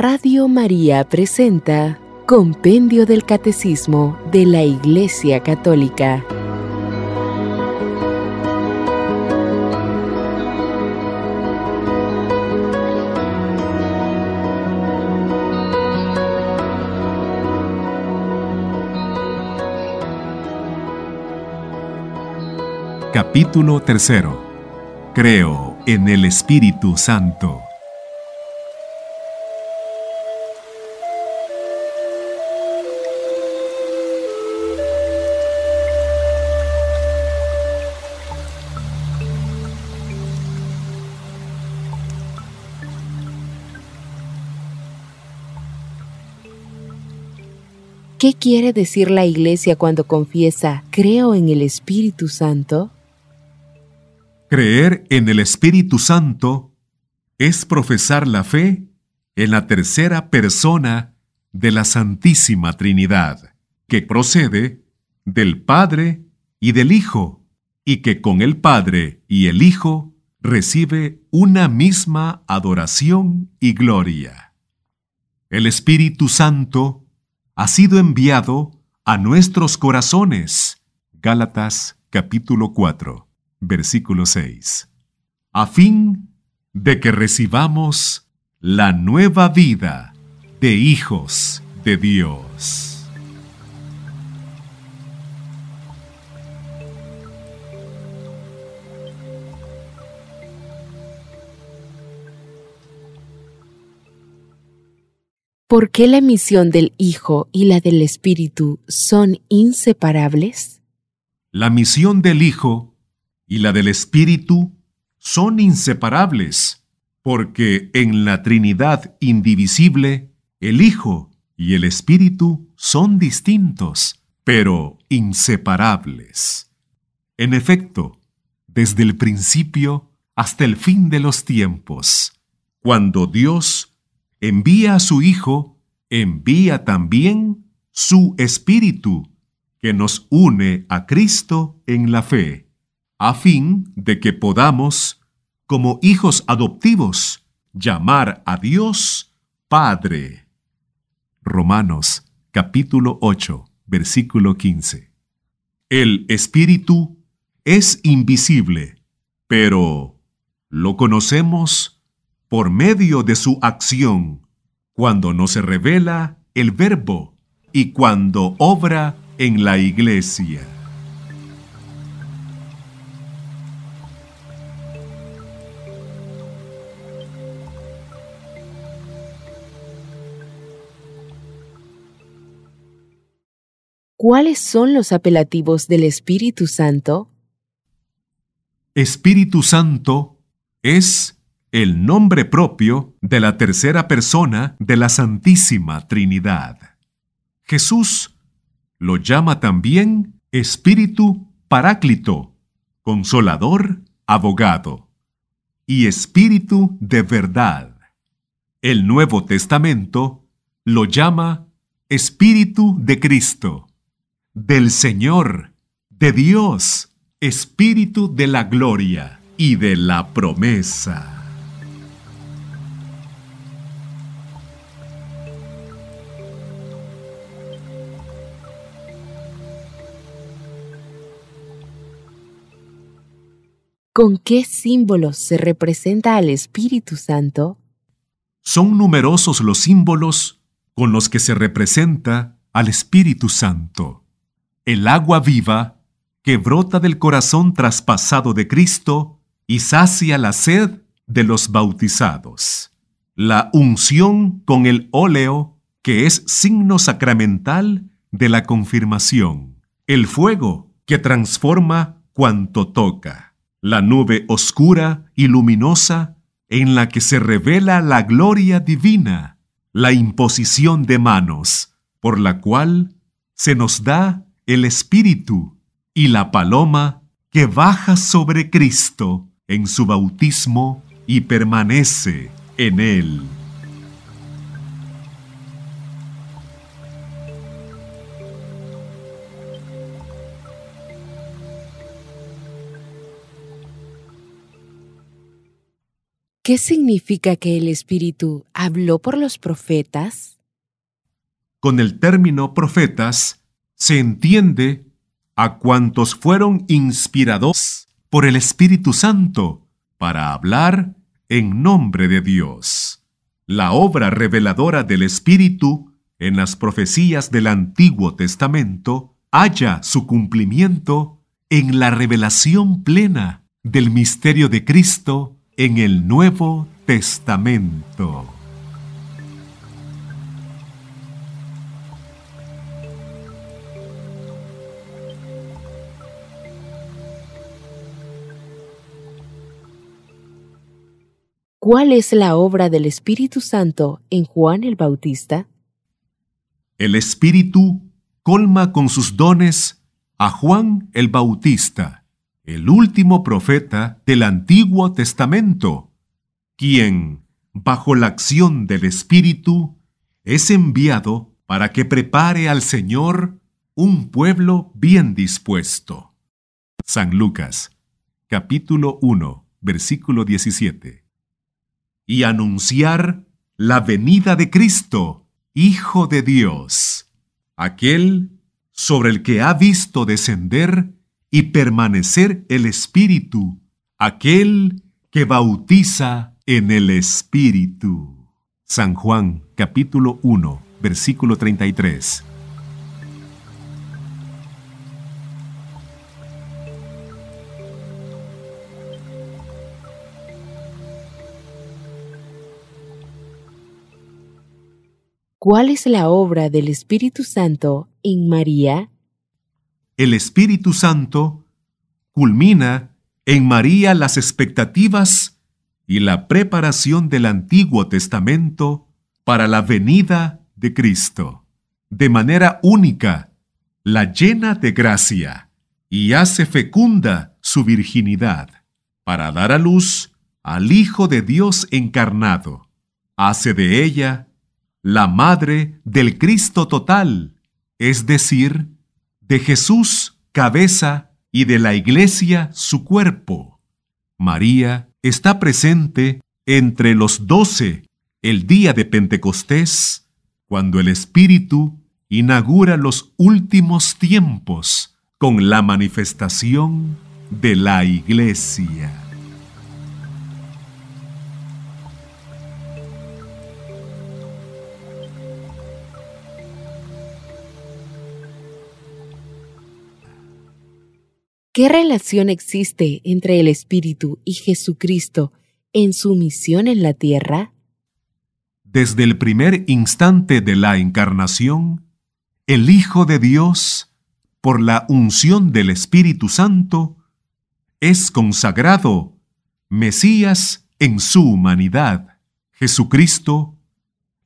Radio María presenta Compendio del Catecismo de la Iglesia Católica. Capítulo tercero. Creo en el Espíritu Santo. ¿Qué quiere decir la Iglesia cuando confiesa creo en el Espíritu Santo? Creer en el Espíritu Santo es profesar la fe en la tercera persona de la Santísima Trinidad, que procede del Padre y del Hijo, y que con el Padre y el Hijo recibe una misma adoración y gloria. El Espíritu Santo ha sido enviado a nuestros corazones. Gálatas capítulo 4, versículo 6. A fin de que recibamos la nueva vida de hijos de Dios. ¿Por qué la misión del Hijo y la del Espíritu son inseparables? La misión del Hijo y la del Espíritu son inseparables, porque en la Trinidad indivisible, el Hijo y el Espíritu son distintos, pero inseparables. En efecto, desde el principio hasta el fin de los tiempos, cuando Dios envía a su Hijo, envía también su Espíritu, que nos une a Cristo en la fe, a fin de que podamos, como hijos adoptivos, llamar a Dios Padre. Romanos capítulo 8, versículo 15. El Espíritu es invisible, pero lo conocemos por medio de su acción, cuando no se revela el verbo y cuando obra en la iglesia. ¿Cuáles son los apelativos del Espíritu Santo? Espíritu Santo es el nombre propio de la tercera persona de la Santísima Trinidad. Jesús lo llama también Espíritu Paráclito, Consolador, Abogado, y Espíritu de verdad. El Nuevo Testamento lo llama Espíritu de Cristo, del Señor, de Dios, Espíritu de la gloria y de la promesa. ¿Con qué símbolos se representa al Espíritu Santo? Son numerosos los símbolos con los que se representa al Espíritu Santo. El agua viva que brota del corazón traspasado de Cristo y sacia la sed de los bautizados. La unción con el óleo que es signo sacramental de la confirmación. El fuego que transforma cuanto toca la nube oscura y luminosa en la que se revela la gloria divina, la imposición de manos, por la cual se nos da el Espíritu y la paloma que baja sobre Cristo en su bautismo y permanece en él. ¿Qué significa que el Espíritu habló por los profetas? Con el término profetas se entiende a cuantos fueron inspirados por el Espíritu Santo para hablar en nombre de Dios. La obra reveladora del Espíritu en las profecías del Antiguo Testamento halla su cumplimiento en la revelación plena del misterio de Cristo en el Nuevo Testamento. ¿Cuál es la obra del Espíritu Santo en Juan el Bautista? El Espíritu colma con sus dones a Juan el Bautista el último profeta del Antiguo Testamento, quien, bajo la acción del Espíritu, es enviado para que prepare al Señor un pueblo bien dispuesto. San Lucas, capítulo 1, versículo 17. Y anunciar la venida de Cristo, Hijo de Dios, aquel sobre el que ha visto descender y permanecer el Espíritu, aquel que bautiza en el Espíritu. San Juan capítulo 1, versículo 33. ¿Cuál es la obra del Espíritu Santo en María? El Espíritu Santo culmina en María las expectativas y la preparación del Antiguo Testamento para la venida de Cristo. De manera única, la llena de gracia y hace fecunda su virginidad para dar a luz al Hijo de Dios encarnado. Hace de ella la madre del Cristo total, es decir, de Jesús cabeza y de la iglesia su cuerpo. María está presente entre los doce el día de Pentecostés, cuando el Espíritu inaugura los últimos tiempos con la manifestación de la iglesia. ¿Qué relación existe entre el Espíritu y Jesucristo en su misión en la tierra? Desde el primer instante de la encarnación, el Hijo de Dios, por la unción del Espíritu Santo, es consagrado Mesías en su humanidad. Jesucristo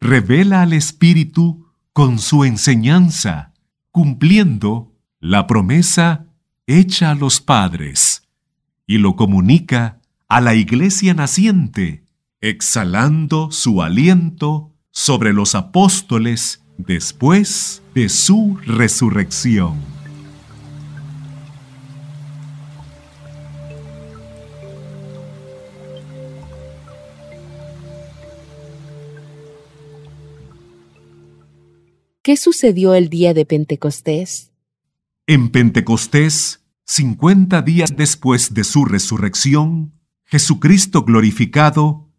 revela al Espíritu con su enseñanza, cumpliendo la promesa echa a los padres y lo comunica a la iglesia naciente, exhalando su aliento sobre los apóstoles después de su resurrección. ¿Qué sucedió el día de Pentecostés? En Pentecostés, cincuenta días después de su resurrección, Jesucristo glorificado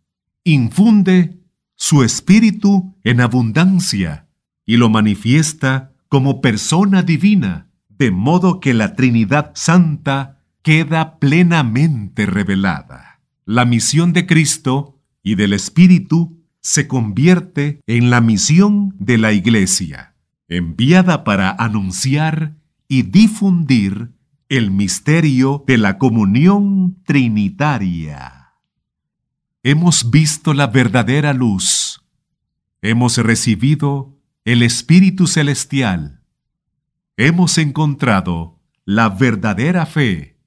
infunde su espíritu en abundancia y lo manifiesta como persona divina, de modo que la Trinidad Santa queda plenamente revelada. La misión de Cristo y del Espíritu se convierte en la misión de la Iglesia, enviada para anunciar y difundir el misterio de la comunión trinitaria. Hemos visto la verdadera luz. Hemos recibido el Espíritu Celestial. Hemos encontrado la verdadera fe.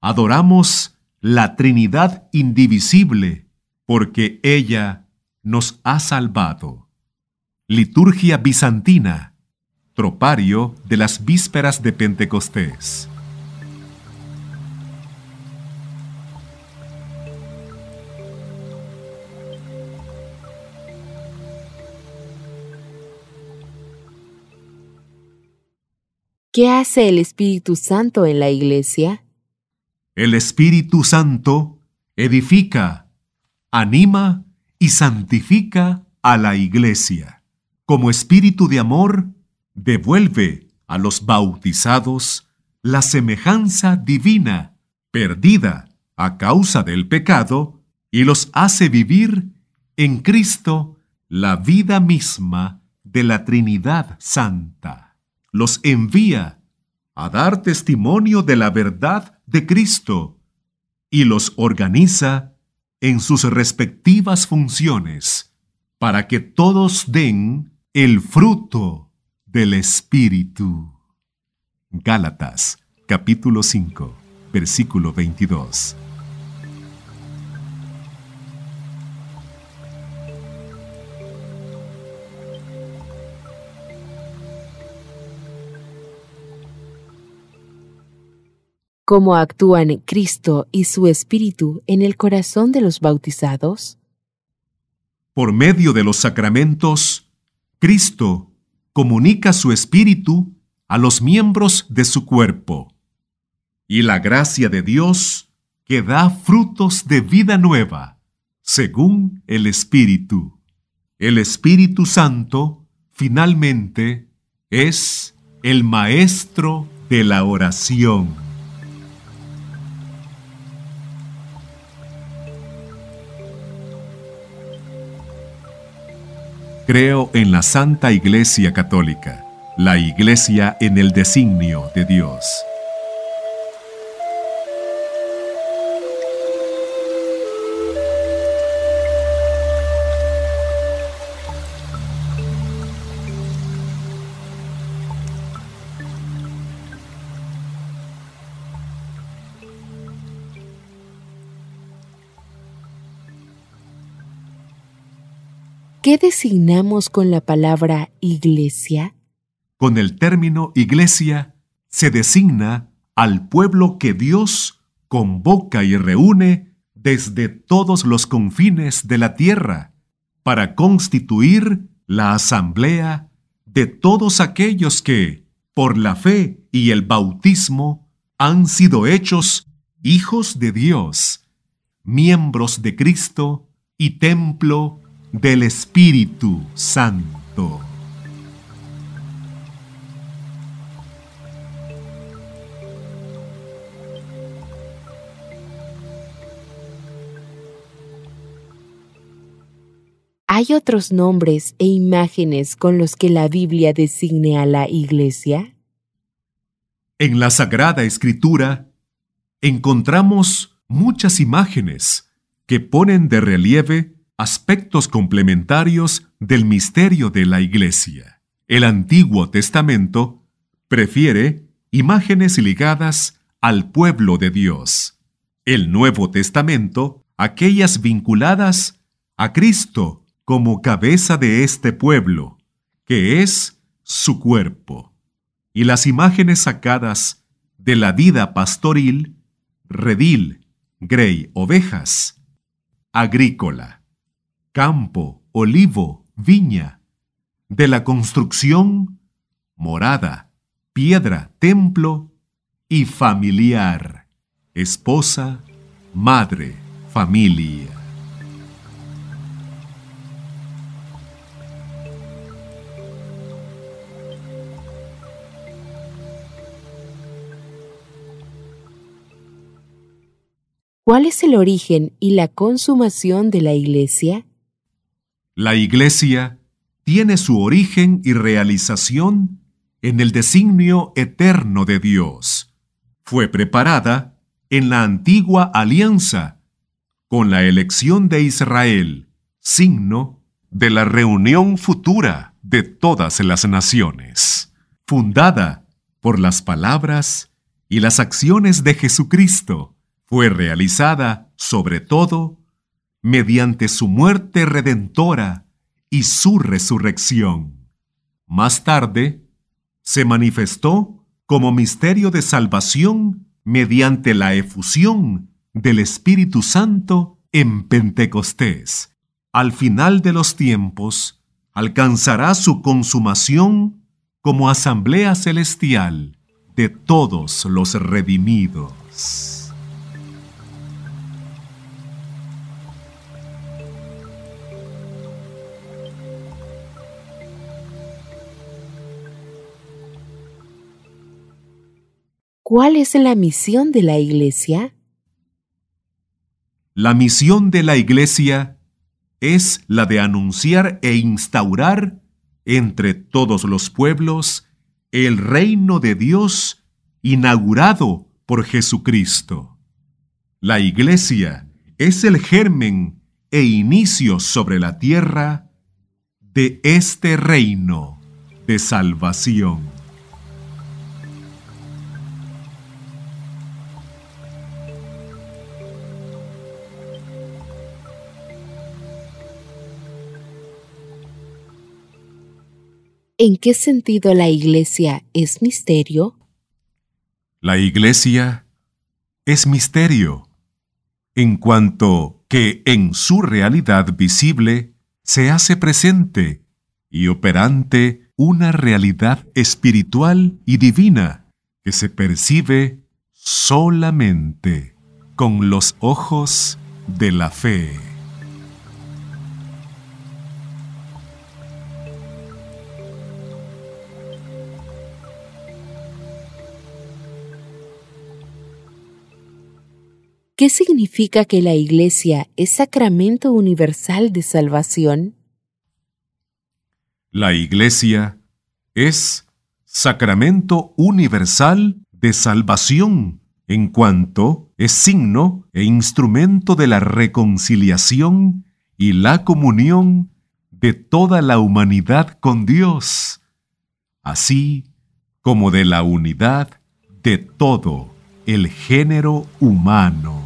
Adoramos la Trinidad indivisible porque ella nos ha salvado. Liturgia bizantina Tropario de las vísperas de Pentecostés. ¿Qué hace el Espíritu Santo en la iglesia? El Espíritu Santo edifica, anima y santifica a la iglesia. Como espíritu de amor, devuelve a los bautizados la semejanza divina perdida a causa del pecado y los hace vivir en Cristo la vida misma de la Trinidad Santa. Los envía a dar testimonio de la verdad de Cristo y los organiza en sus respectivas funciones para que todos den el fruto del Espíritu. Gálatas capítulo 5 versículo 22. ¿Cómo actúan Cristo y su Espíritu en el corazón de los bautizados? Por medio de los sacramentos, Cristo comunica su Espíritu a los miembros de su cuerpo. Y la gracia de Dios que da frutos de vida nueva, según el Espíritu. El Espíritu Santo, finalmente, es el Maestro de la oración. Creo en la Santa Iglesia Católica, la Iglesia en el designio de Dios. ¿Qué designamos con la palabra iglesia? Con el término iglesia se designa al pueblo que Dios convoca y reúne desde todos los confines de la tierra para constituir la asamblea de todos aquellos que, por la fe y el bautismo, han sido hechos hijos de Dios, miembros de Cristo y templo del Espíritu Santo. ¿Hay otros nombres e imágenes con los que la Biblia designe a la Iglesia? En la Sagrada Escritura encontramos muchas imágenes que ponen de relieve aspectos complementarios del misterio de la Iglesia. El Antiguo Testamento prefiere imágenes ligadas al pueblo de Dios. El Nuevo Testamento, aquellas vinculadas a Cristo como cabeza de este pueblo, que es su cuerpo. Y las imágenes sacadas de la vida pastoril, redil, grey, ovejas, agrícola campo, olivo, viña, de la construcción, morada, piedra, templo y familiar, esposa, madre, familia. ¿Cuál es el origen y la consumación de la Iglesia? La Iglesia tiene su origen y realización en el designio eterno de Dios. Fue preparada en la antigua alianza con la elección de Israel, signo de la reunión futura de todas las naciones, fundada por las palabras y las acciones de Jesucristo, fue realizada sobre todo mediante su muerte redentora y su resurrección. Más tarde, se manifestó como misterio de salvación mediante la efusión del Espíritu Santo en Pentecostés. Al final de los tiempos, alcanzará su consumación como asamblea celestial de todos los redimidos. ¿Cuál es la misión de la Iglesia? La misión de la Iglesia es la de anunciar e instaurar entre todos los pueblos el reino de Dios inaugurado por Jesucristo. La Iglesia es el germen e inicio sobre la tierra de este reino de salvación. ¿En qué sentido la Iglesia es misterio? La Iglesia es misterio, en cuanto que en su realidad visible se hace presente y operante una realidad espiritual y divina que se percibe solamente con los ojos de la fe. ¿Qué significa que la Iglesia es sacramento universal de salvación? La Iglesia es sacramento universal de salvación en cuanto es signo e instrumento de la reconciliación y la comunión de toda la humanidad con Dios, así como de la unidad de todo el género humano.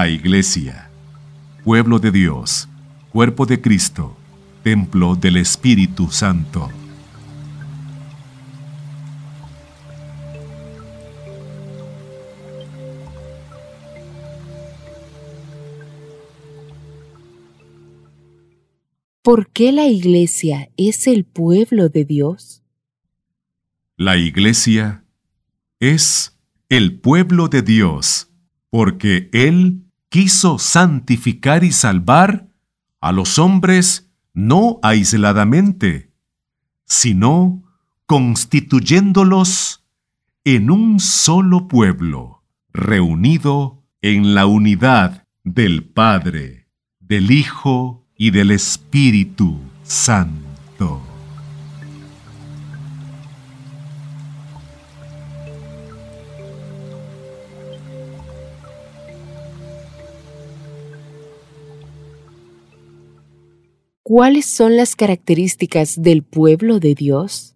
La Iglesia, pueblo de Dios, cuerpo de Cristo, templo del Espíritu Santo. ¿Por qué la Iglesia es el pueblo de Dios? La Iglesia es el pueblo de Dios porque Él quiso santificar y salvar a los hombres no aisladamente, sino constituyéndolos en un solo pueblo, reunido en la unidad del Padre, del Hijo y del Espíritu Santo. ¿Cuáles son las características del pueblo de Dios?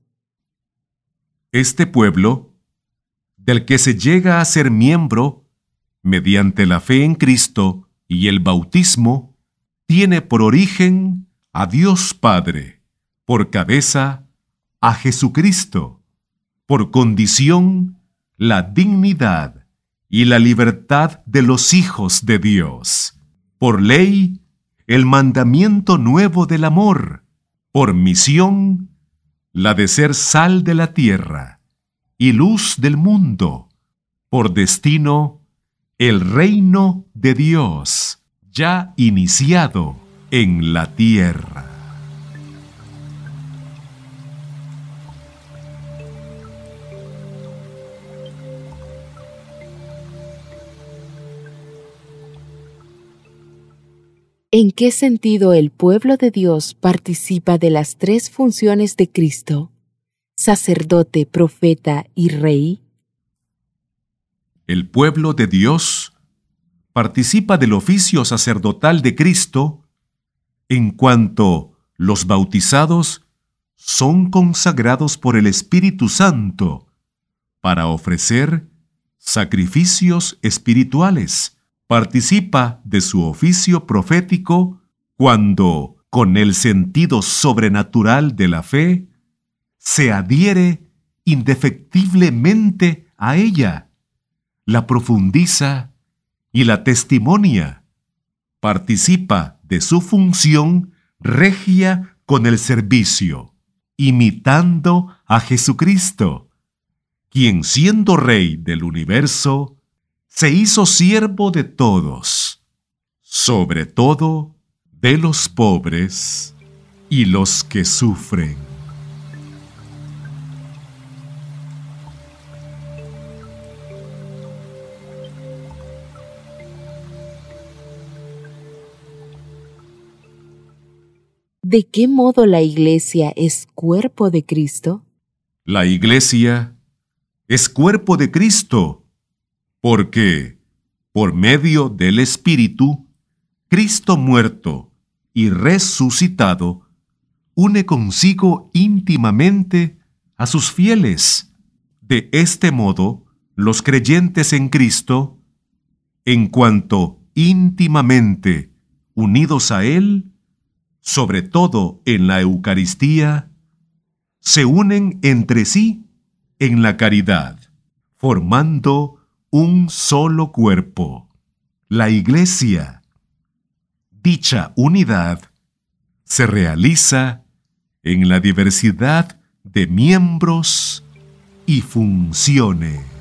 Este pueblo, del que se llega a ser miembro mediante la fe en Cristo y el bautismo, tiene por origen a Dios Padre, por cabeza a Jesucristo, por condición la dignidad y la libertad de los hijos de Dios, por ley el mandamiento nuevo del amor, por misión, la de ser sal de la tierra y luz del mundo, por destino, el reino de Dios, ya iniciado en la tierra. ¿En qué sentido el pueblo de Dios participa de las tres funciones de Cristo, sacerdote, profeta y rey? El pueblo de Dios participa del oficio sacerdotal de Cristo en cuanto los bautizados son consagrados por el Espíritu Santo para ofrecer sacrificios espirituales. Participa de su oficio profético cuando, con el sentido sobrenatural de la fe, se adhiere indefectiblemente a ella, la profundiza y la testimonia. Participa de su función regia con el servicio, imitando a Jesucristo, quien siendo Rey del universo, se hizo siervo de todos, sobre todo de los pobres y los que sufren. ¿De qué modo la Iglesia es cuerpo de Cristo? La Iglesia es cuerpo de Cristo porque, por medio del Espíritu, Cristo muerto y resucitado une consigo íntimamente a sus fieles. De este modo, los creyentes en Cristo, en cuanto íntimamente unidos a Él, sobre todo en la Eucaristía, se unen entre sí en la caridad, formando un solo cuerpo, la Iglesia. Dicha unidad se realiza en la diversidad de miembros y funciones.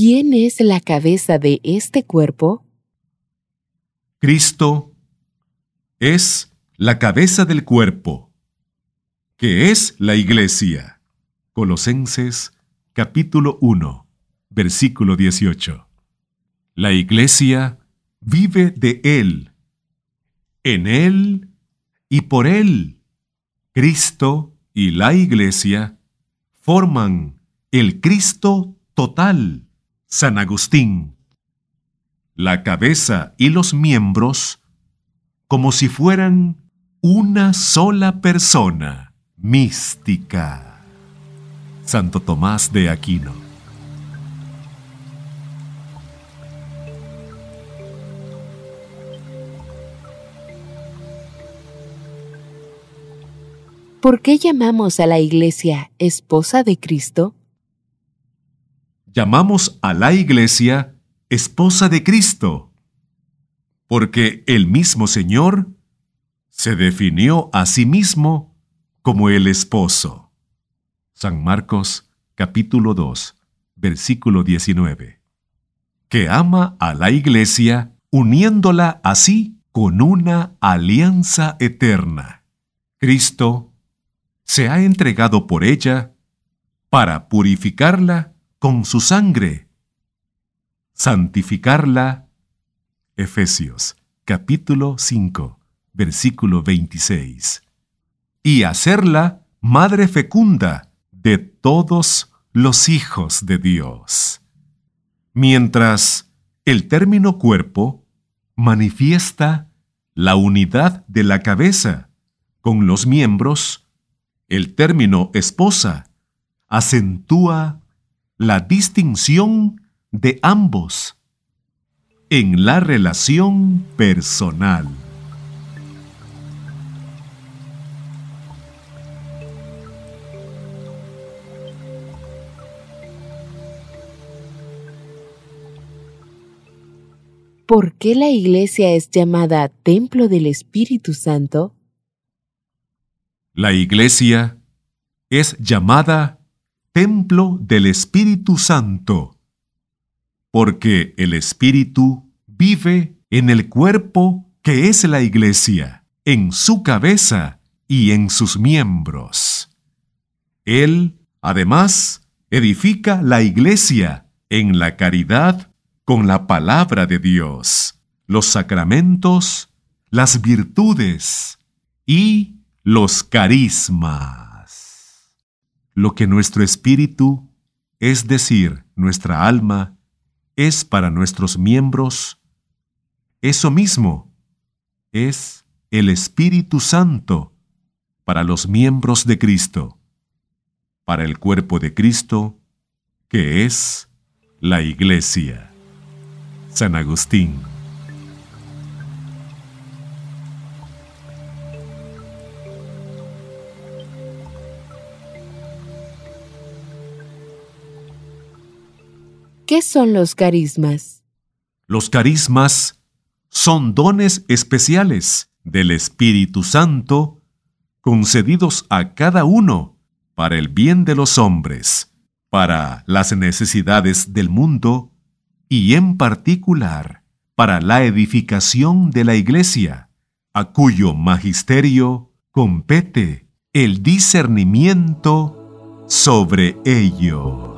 ¿Quién es la cabeza de este cuerpo? Cristo es la cabeza del cuerpo, que es la iglesia. Colosenses capítulo 1, versículo 18. La iglesia vive de Él, en Él y por Él. Cristo y la iglesia forman el Cristo total San Agustín. La cabeza y los miembros como si fueran una sola persona mística. Santo Tomás de Aquino. ¿Por qué llamamos a la Iglesia esposa de Cristo? Llamamos a la iglesia esposa de Cristo, porque el mismo Señor se definió a sí mismo como el esposo. San Marcos capítulo 2, versículo 19. Que ama a la iglesia uniéndola así con una alianza eterna. Cristo se ha entregado por ella para purificarla con su sangre. Santificarla. Efesios capítulo 5, versículo 26. Y hacerla madre fecunda de todos los hijos de Dios. Mientras el término cuerpo manifiesta la unidad de la cabeza con los miembros, el término esposa acentúa la distinción de ambos en la relación personal. ¿Por qué la iglesia es llamada templo del Espíritu Santo? La iglesia es llamada templo del Espíritu Santo, porque el Espíritu vive en el cuerpo que es la iglesia, en su cabeza y en sus miembros. Él, además, edifica la iglesia en la caridad con la palabra de Dios, los sacramentos, las virtudes y los carismas. Lo que nuestro espíritu, es decir, nuestra alma, es para nuestros miembros, eso mismo es el Espíritu Santo para los miembros de Cristo, para el cuerpo de Cristo, que es la Iglesia. San Agustín. ¿Qué son los carismas? Los carismas son dones especiales del Espíritu Santo concedidos a cada uno para el bien de los hombres, para las necesidades del mundo y en particular para la edificación de la Iglesia, a cuyo magisterio compete el discernimiento sobre ellos.